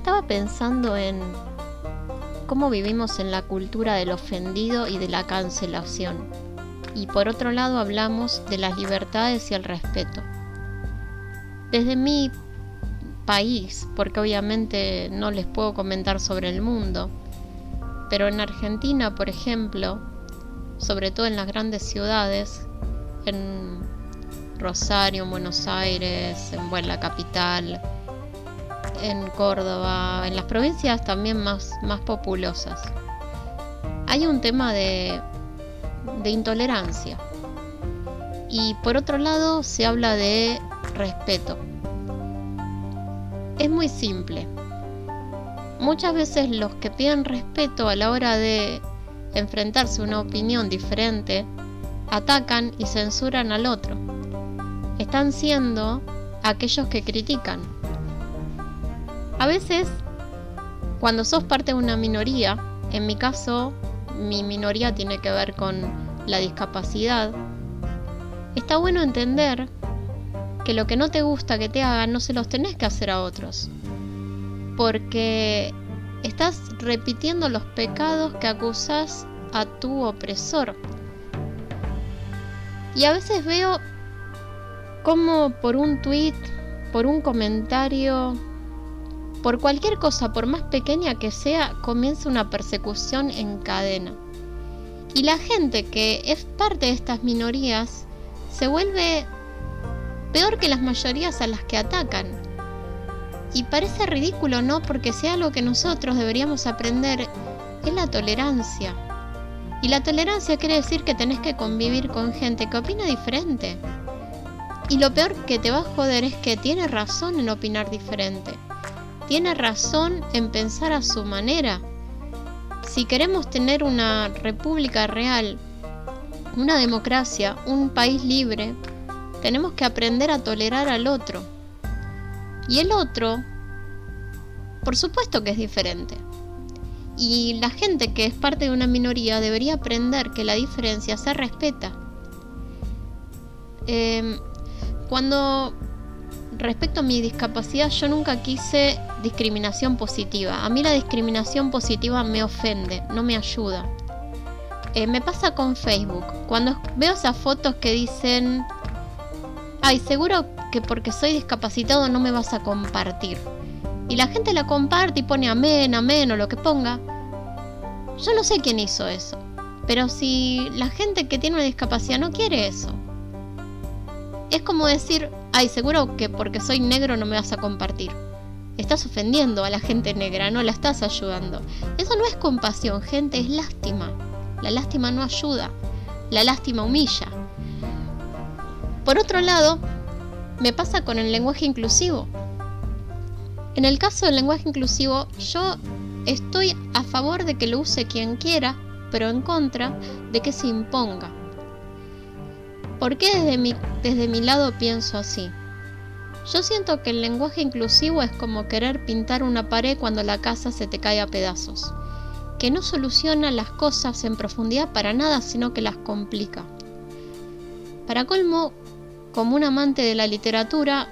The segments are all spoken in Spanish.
Estaba pensando en cómo vivimos en la cultura del ofendido y de la cancelación. Y por otro lado hablamos de las libertades y el respeto. Desde mi país, porque obviamente no les puedo comentar sobre el mundo, pero en Argentina, por ejemplo, sobre todo en las grandes ciudades, en Rosario, en Buenos Aires, en la capital, en Córdoba, en las provincias también más, más populosas. Hay un tema de, de intolerancia. Y por otro lado se habla de respeto. Es muy simple. Muchas veces los que piden respeto a la hora de enfrentarse a una opinión diferente, atacan y censuran al otro. Están siendo aquellos que critican. A veces, cuando sos parte de una minoría, en mi caso, mi minoría tiene que ver con la discapacidad, está bueno entender que lo que no te gusta que te hagan no se los tenés que hacer a otros. Porque estás repitiendo los pecados que acusas a tu opresor. Y a veces veo como por un tweet, por un comentario, por cualquier cosa, por más pequeña que sea, comienza una persecución en cadena. Y la gente que es parte de estas minorías se vuelve peor que las mayorías a las que atacan. Y parece ridículo, ¿no? Porque sea algo que nosotros deberíamos aprender es la tolerancia. Y la tolerancia quiere decir que tenés que convivir con gente que opina diferente. Y lo peor que te va a joder es que tiene razón en opinar diferente. Tiene razón en pensar a su manera. Si queremos tener una república real, una democracia, un país libre, tenemos que aprender a tolerar al otro. Y el otro, por supuesto que es diferente. Y la gente que es parte de una minoría debería aprender que la diferencia se respeta. Em, cuando respecto a mi discapacidad yo nunca quise discriminación positiva. A mí la discriminación positiva me ofende, no me ayuda. Eh, me pasa con Facebook. Cuando veo esas fotos que dicen, ay, seguro que porque soy discapacitado no me vas a compartir y la gente la comparte y pone amén, amén o lo que ponga, yo no sé quién hizo eso. Pero si la gente que tiene una discapacidad no quiere eso, es como decir, ay, seguro que porque soy negro no me vas a compartir. Estás ofendiendo a la gente negra, no la estás ayudando. Eso no es compasión, gente, es lástima. La lástima no ayuda, la lástima humilla. Por otro lado, me pasa con el lenguaje inclusivo. En el caso del lenguaje inclusivo, yo estoy a favor de que lo use quien quiera, pero en contra de que se imponga. ¿Por qué desde mi, desde mi lado pienso así? Yo siento que el lenguaje inclusivo es como querer pintar una pared cuando la casa se te cae a pedazos, que no soluciona las cosas en profundidad para nada, sino que las complica. Para colmo, como un amante de la literatura,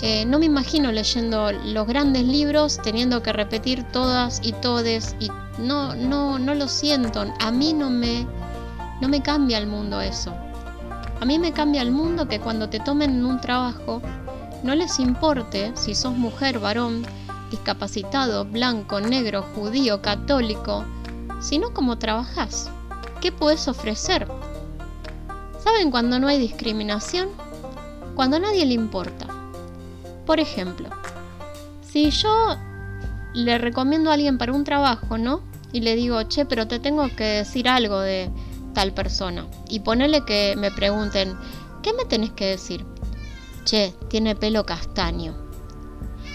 eh, no me imagino leyendo los grandes libros teniendo que repetir todas y todes y no, no, no lo siento. A mí no me, no me cambia el mundo eso. A mí me cambia el mundo que cuando te tomen en un trabajo no les importe si sos mujer, varón, discapacitado, blanco, negro, judío, católico, sino cómo trabajas. ¿Qué puedes ofrecer? ¿Saben cuando no hay discriminación? Cuando a nadie le importa. Por ejemplo, si yo le recomiendo a alguien para un trabajo, ¿no? Y le digo, che, pero te tengo que decir algo de tal persona. Y ponerle que me pregunten, ¿qué me tenés que decir? Che, tiene pelo castaño.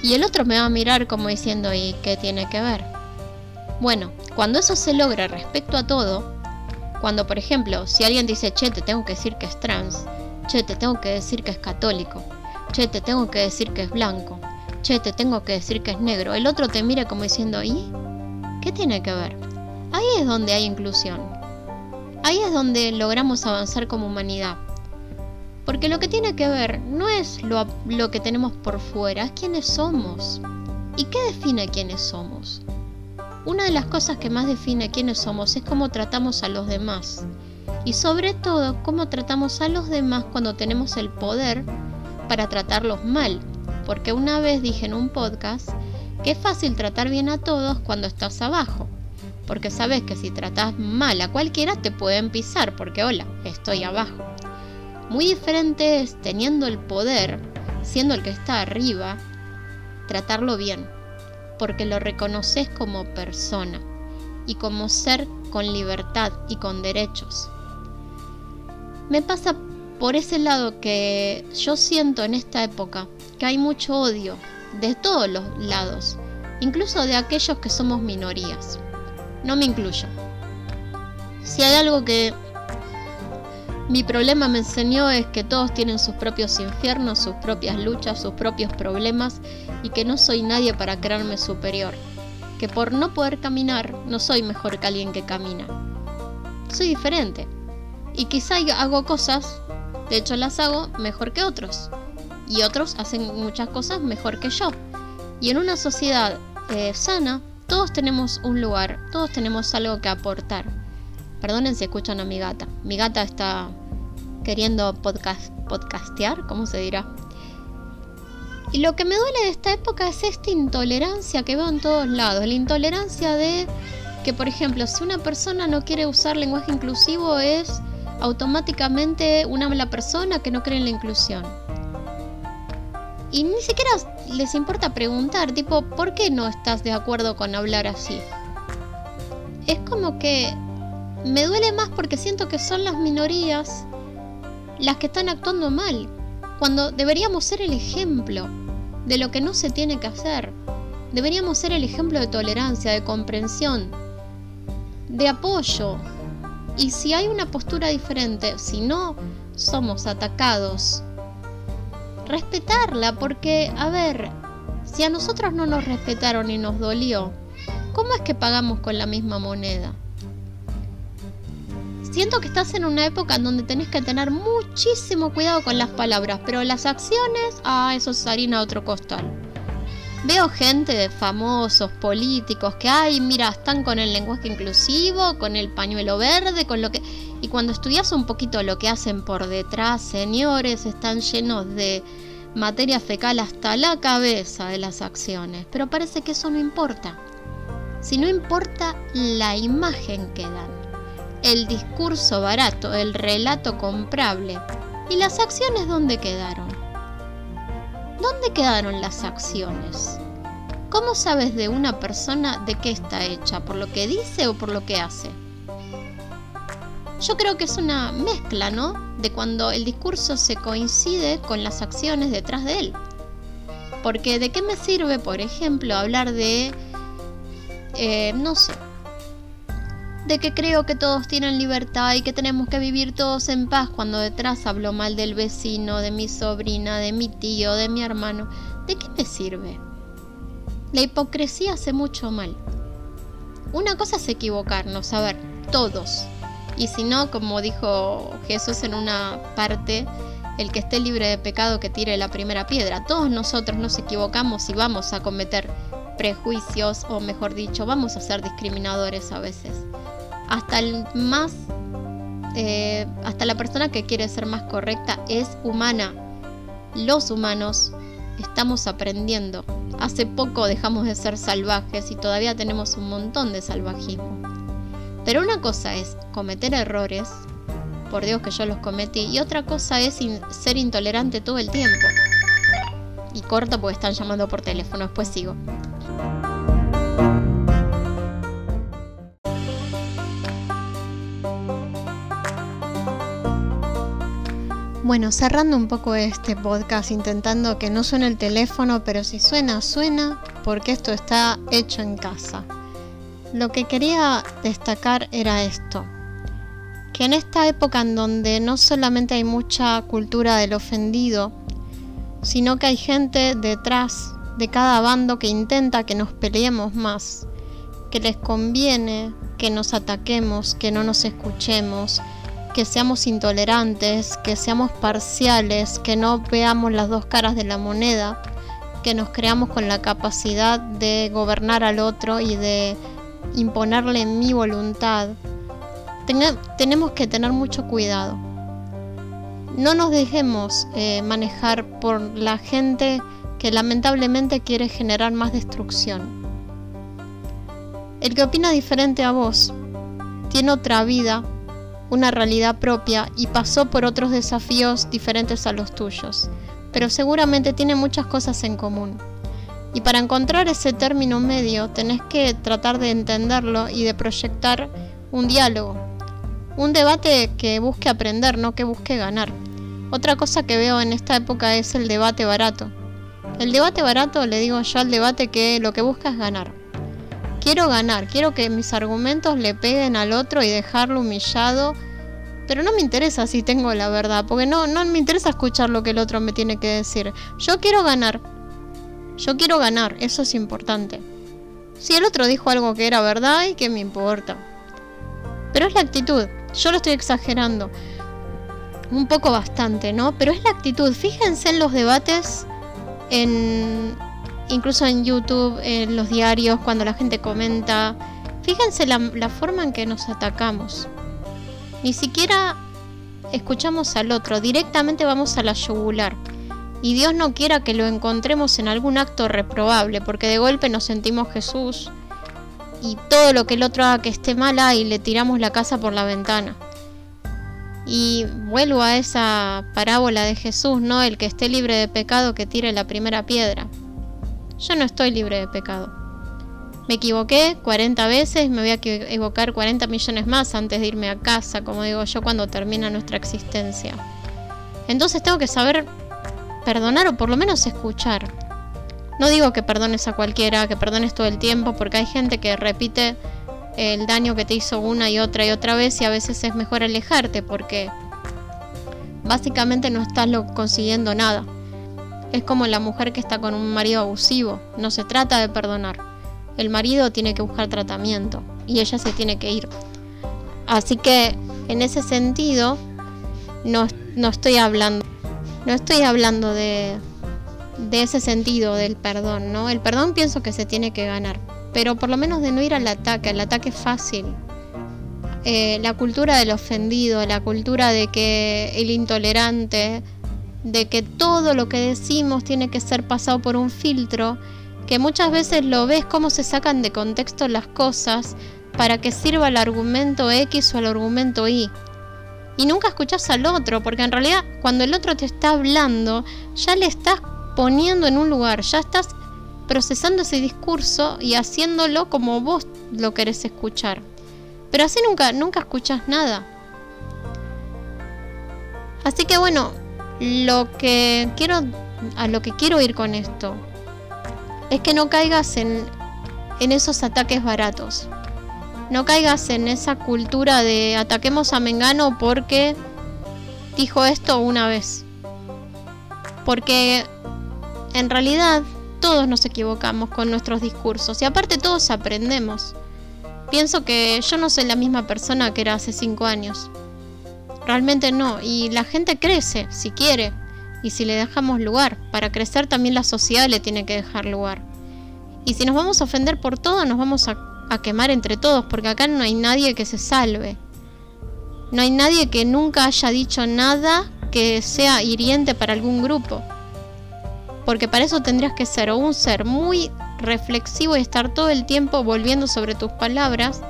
Y el otro me va a mirar como diciendo, ¿y qué tiene que ver? Bueno, cuando eso se logra respecto a todo, cuando por ejemplo, si alguien dice, che, te tengo que decir que es trans, che, te tengo que decir que es católico, che, te tengo que decir que es blanco, che, te tengo que decir que es negro, el otro te mira como diciendo, ¿y? ¿Qué tiene que ver? Ahí es donde hay inclusión. Ahí es donde logramos avanzar como humanidad. Porque lo que tiene que ver no es lo, que tenemos por fuera, es quiénes somos. ¿Y qué define quiénes somos? Una de las cosas que más define quiénes somos es cómo tratamos a los demás. Y sobre todo, cómo tratamos a los demás cuando tenemos el poder para tratarlos mal. Porque una vez dije en un podcast que es fácil tratar bien a todos cuando estás abajo. Porque sabes que si tratas mal a cualquiera te pueden pisar porque hola, estoy abajo. Muy diferente es teniendo el poder, siendo el que está arriba, tratarlo bien porque lo reconoces como persona y como ser con libertad y con derechos. Me pasa por ese lado que yo siento en esta época que hay mucho odio de todos los lados, incluso de aquellos que somos minorías. No me incluyo. Si hay algo que mi problema me enseñó es que todos tienen sus propios infiernos, sus propias luchas, sus propios problemas y que no soy nadie para creerme superior. Que por no poder caminar no soy mejor que alguien que camina. Soy diferente. Y quizá hago cosas, de hecho las hago mejor que otros. Y otros hacen muchas cosas mejor que yo. Y en una sociedad eh, sana, todos tenemos un lugar, todos tenemos algo que aportar. Perdonen si escuchan a mi gata. Mi gata está queriendo podcast, podcastear, ¿cómo se dirá? Y lo que me duele de esta época es esta intolerancia que veo en todos lados. La intolerancia de que, por ejemplo, si una persona no quiere usar lenguaje inclusivo es automáticamente una mala persona que no cree en la inclusión. Y ni siquiera les importa preguntar, tipo, ¿por qué no estás de acuerdo con hablar así? Es como que me duele más porque siento que son las minorías las que están actuando mal, cuando deberíamos ser el ejemplo de lo que no se tiene que hacer. Deberíamos ser el ejemplo de tolerancia, de comprensión, de apoyo. Y si hay una postura diferente, si no somos atacados, respetarla, porque, a ver, si a nosotros no nos respetaron y nos dolió, ¿cómo es que pagamos con la misma moneda? Siento que estás en una época en donde tenés que tener muchísimo cuidado con las palabras, pero las acciones, ah, eso es harina de otro costal. Veo gente de famosos, políticos, que, ay, mira, están con el lenguaje inclusivo, con el pañuelo verde, con lo que... Y cuando estudias un poquito lo que hacen por detrás, señores, están llenos de materia fecal hasta la cabeza de las acciones. Pero parece que eso no importa. Si no importa la imagen que dan el discurso barato, el relato comprable. ¿Y las acciones dónde quedaron? ¿Dónde quedaron las acciones? ¿Cómo sabes de una persona de qué está hecha? ¿Por lo que dice o por lo que hace? Yo creo que es una mezcla, ¿no? De cuando el discurso se coincide con las acciones detrás de él. Porque de qué me sirve, por ejemplo, hablar de, eh, no sé, de que creo que todos tienen libertad y que tenemos que vivir todos en paz cuando detrás hablo mal del vecino, de mi sobrina, de mi tío, de mi hermano. ¿De qué me sirve? La hipocresía hace mucho mal. Una cosa es equivocarnos, a ver, todos. Y si no, como dijo Jesús en una parte, el que esté libre de pecado que tire la primera piedra. Todos nosotros nos equivocamos y vamos a cometer prejuicios o mejor dicho, vamos a ser discriminadores a veces hasta el más, eh, hasta la persona que quiere ser más correcta es humana. Los humanos estamos aprendiendo. Hace poco dejamos de ser salvajes y todavía tenemos un montón de salvajismo. Pero una cosa es cometer errores, por Dios que yo los cometí, y otra cosa es ser intolerante todo el tiempo. Y corto porque están llamando por teléfono, después sigo. Bueno, cerrando un poco este podcast, intentando que no suene el teléfono, pero si suena, suena, porque esto está hecho en casa. Lo que quería destacar era esto, que en esta época en donde no solamente hay mucha cultura del ofendido, sino que hay gente detrás de cada bando que intenta que nos peleemos más, que les conviene que nos ataquemos, que no nos escuchemos, que seamos intolerantes, que seamos parciales, que no veamos las dos caras de la moneda, que nos creamos con la capacidad de gobernar al otro y de imponerle mi voluntad, tenemos que tener mucho cuidado. No nos dejemos eh, manejar por la gente que lamentablemente quiere generar más destrucción. El que opina diferente a vos tiene otra vida, una realidad propia y pasó por otros desafíos diferentes a los tuyos, pero seguramente tiene muchas cosas en común. Y para encontrar ese término medio tenés que tratar de entenderlo y de proyectar un diálogo, un debate que busque aprender, no que busque ganar. Otra cosa que veo en esta época es el debate barato. El debate barato le digo yo al debate que lo que busca es ganar. Quiero ganar, quiero que mis argumentos le peguen al otro y dejarlo humillado, pero no me interesa si tengo la verdad, porque no, no me interesa escuchar lo que el otro me tiene que decir. Yo quiero ganar. Yo quiero ganar, eso es importante. Si el otro dijo algo que era verdad y que me importa. Pero es la actitud. Yo lo estoy exagerando. Un poco bastante, ¿no? Pero es la actitud. Fíjense en los debates, en incluso en YouTube, en los diarios, cuando la gente comenta. Fíjense la, la forma en que nos atacamos. Ni siquiera escuchamos al otro, directamente vamos a la yugular. Y Dios no quiera que lo encontremos en algún acto reprobable, porque de golpe nos sentimos Jesús y todo lo que el otro haga que esté mala y le tiramos la casa por la ventana. Y vuelvo a esa parábola de Jesús, ¿no? El que esté libre de pecado que tire la primera piedra. Yo no estoy libre de pecado. Me equivoqué 40 veces, me voy a equivocar 40 millones más antes de irme a casa, como digo yo, cuando termina nuestra existencia. Entonces tengo que saber perdonar o por lo menos escuchar. No digo que perdones a cualquiera, que perdones todo el tiempo, porque hay gente que repite el daño que te hizo una y otra y otra vez y a veces es mejor alejarte porque básicamente no estás consiguiendo nada. Es como la mujer que está con un marido abusivo, no se trata de perdonar. El marido tiene que buscar tratamiento y ella se tiene que ir. Así que en ese sentido no, no estoy hablando no estoy hablando de, de ese sentido del perdón, ¿no? El perdón pienso que se tiene que ganar, pero por lo menos de no ir al ataque, al ataque fácil. Eh, la cultura del ofendido, la cultura de que el intolerante, de que todo lo que decimos tiene que ser pasado por un filtro, que muchas veces lo ves cómo se sacan de contexto las cosas para que sirva el argumento X o el argumento Y y nunca escuchas al otro, porque en realidad cuando el otro te está hablando, ya le estás poniendo en un lugar, ya estás procesando ese discurso y haciéndolo como vos lo querés escuchar. Pero así nunca, nunca escuchas nada. Así que bueno, lo que quiero, a lo que quiero ir con esto, es que no caigas en, en esos ataques baratos no caigas en esa cultura de ataquemos a Mengano porque dijo esto una vez. Porque en realidad todos nos equivocamos con nuestros discursos y aparte todos aprendemos. Pienso que yo no soy la misma persona que era hace cinco años. Realmente no. Y la gente crece, si quiere. Y si le dejamos lugar. Para crecer también la sociedad le tiene que dejar lugar. Y si nos vamos a ofender por todo, nos vamos a quemar entre todos, porque acá no hay nadie que se salve. No hay nadie que nunca haya dicho nada que sea hiriente para algún grupo. Porque para eso tendrías que ser un ser muy reflexivo y estar todo el tiempo volviendo sobre tus palabras,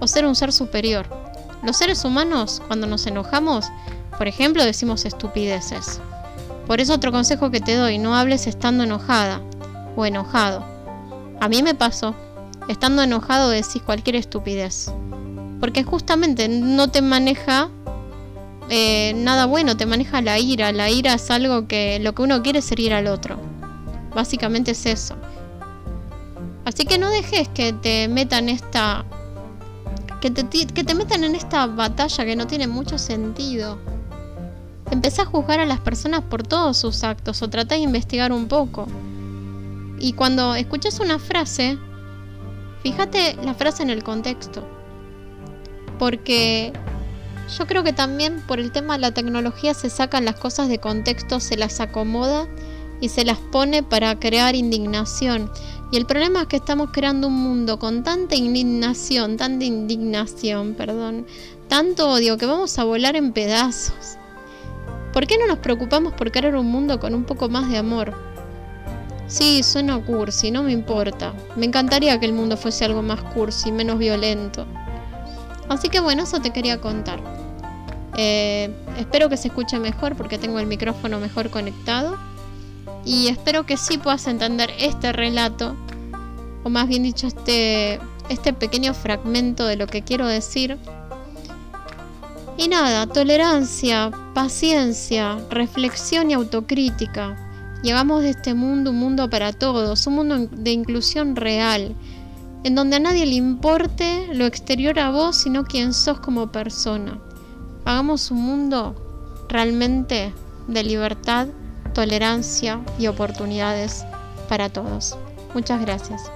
o ser un ser superior. Los seres humanos, cuando nos enojamos, por ejemplo, decimos estupideces. Por eso otro consejo que te doy, no hables estando enojada o enojado. A mí me pasó, estando enojado decís cualquier estupidez. Porque justamente no te maneja eh, nada bueno, te maneja la ira. La ira es algo que lo que uno quiere es herir al otro. Básicamente es eso. Así que no dejes que te metan esta. Que te, metan en esta batalla que no tiene mucho sentido. Empezá a juzgar a las personas por todos sus actos o tratá de investigar un poco. Y cuando escuchas una frase, Fíjate la frase en el contexto. Porque yo creo que también por el tema de la tecnología se sacan las cosas de contexto, se las acomoda y se las pone para crear indignación. Y el problema es que estamos creando un mundo con tanta indignación, tanta indignación, perdón, tanto odio que vamos a volar en pedazos. ¿Por qué no nos preocupamos por crear un mundo con un poco más de amor? Sí, suena cursi, no me importa. Me encantaría que el mundo fuese algo más cursi, menos violento. Así que bueno, eso te quería contar. Eh, espero que se escuche mejor porque tengo el micrófono mejor conectado. Y espero que sí puedas entender este relato, o más bien dicho, este, este pequeño fragmento de lo que quiero decir. Y nada, tolerancia, paciencia, reflexión y autocrítica. Llegamos de este mundo un mundo para todos, un mundo de inclusión real, en donde a nadie le importe lo exterior a vos, sino quién sos como persona. Hagamos un mundo realmente de libertad, tolerancia y oportunidades para todos. Muchas gracias.